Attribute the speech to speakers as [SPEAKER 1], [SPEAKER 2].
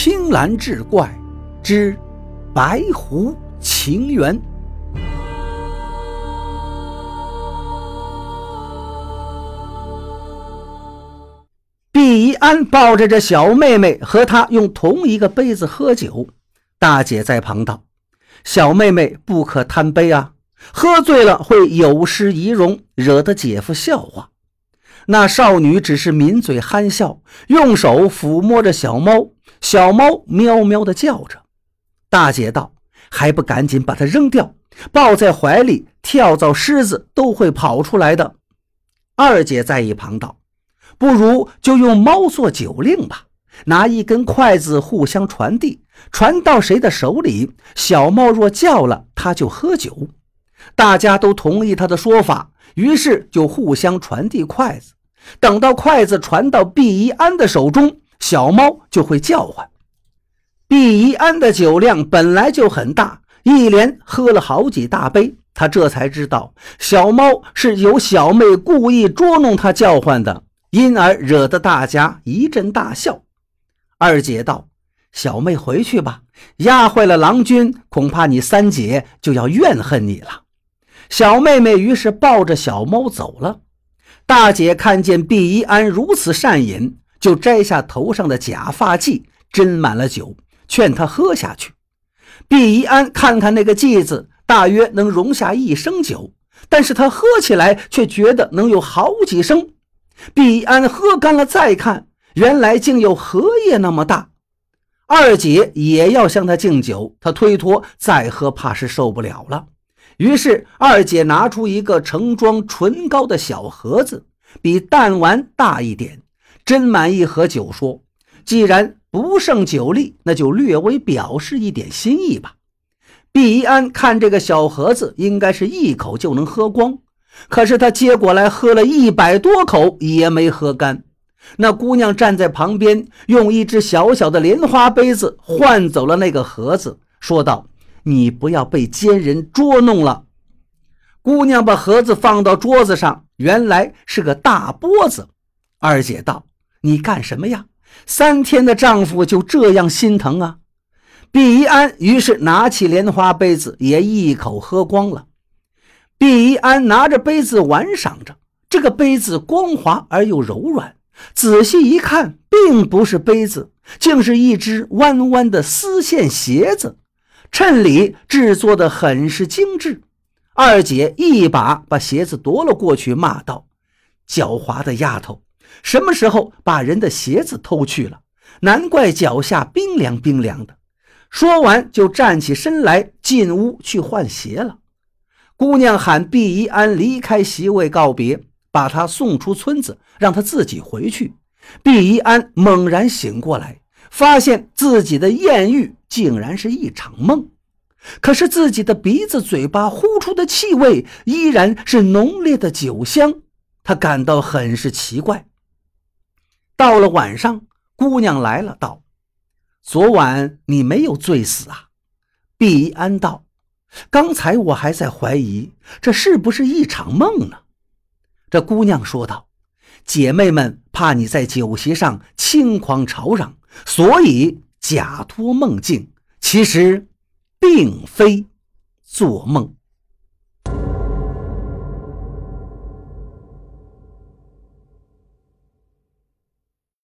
[SPEAKER 1] 青蓝志怪之白狐情缘。毕一安抱着这小妹妹和她用同一个杯子喝酒，大姐在旁道：“小妹妹不可贪杯啊，喝醉了会有失仪容，惹得姐夫笑话。”那少女只是抿嘴憨笑，用手抚摸着小猫，小猫喵喵的叫着。大姐道：“还不赶紧把它扔掉，抱在怀里，跳蚤虱子都会跑出来的。”二姐在一旁道：“不如就用猫做酒令吧，拿一根筷子互相传递，传到谁的手里，小猫若叫了，它就喝酒。”大家都同意他的说法，于是就互相传递筷子。等到筷子传到毕一安的手中，小猫就会叫唤。毕一安的酒量本来就很大，一连喝了好几大杯，他这才知道小猫是由小妹故意捉弄他叫唤的，因而惹得大家一阵大笑。二姐道：“小妹回去吧，压坏了郎君，恐怕你三姐就要怨恨你了。”小妹妹于是抱着小猫走了。大姐看见毕一安如此善饮，就摘下头上的假发髻，斟满了酒，劝他喝下去。毕一安看看那个髻子，大约能容下一升酒，但是他喝起来却觉得能有好几升。毕一安喝干了再看，原来竟有荷叶那么大。二姐也要向他敬酒，他推脱再喝怕是受不了了。于是，二姐拿出一个盛装唇膏的小盒子，比弹丸大一点，斟满一盒酒，说：“既然不胜酒力，那就略微表示一点心意吧。”毕一安看这个小盒子，应该是一口就能喝光，可是他接过来喝了一百多口也没喝干。那姑娘站在旁边，用一只小小的莲花杯子换走了那个盒子，说道。你不要被奸人捉弄了。姑娘把盒子放到桌子上，原来是个大钵子。二姐道：“你干什么呀？三天的丈夫就这样心疼啊？”毕一安于是拿起莲花杯子，也一口喝光了。毕一安拿着杯子玩赏着，这个杯子光滑而又柔软，仔细一看，并不是杯子，竟是一只弯弯的丝线鞋子。衬里制作的很是精致，二姐一把把鞋子夺了过去，骂道：“狡猾的丫头，什么时候把人的鞋子偷去了？难怪脚下冰凉冰凉的。”说完就站起身来进屋去换鞋了。姑娘喊毕一安离开席位告别，把他送出村子，让他自己回去。毕一安猛然醒过来。发现自己的艳遇竟然是一场梦，可是自己的鼻子、嘴巴呼出的气味依然是浓烈的酒香，他感到很是奇怪。到了晚上，姑娘来了，道：“昨晚你没有醉死啊？”毕安道：“刚才我还在怀疑这是不是一场梦呢。”这姑娘说道：“姐妹们怕你在酒席上轻狂吵嚷。”所以假托梦境，其实并非做梦。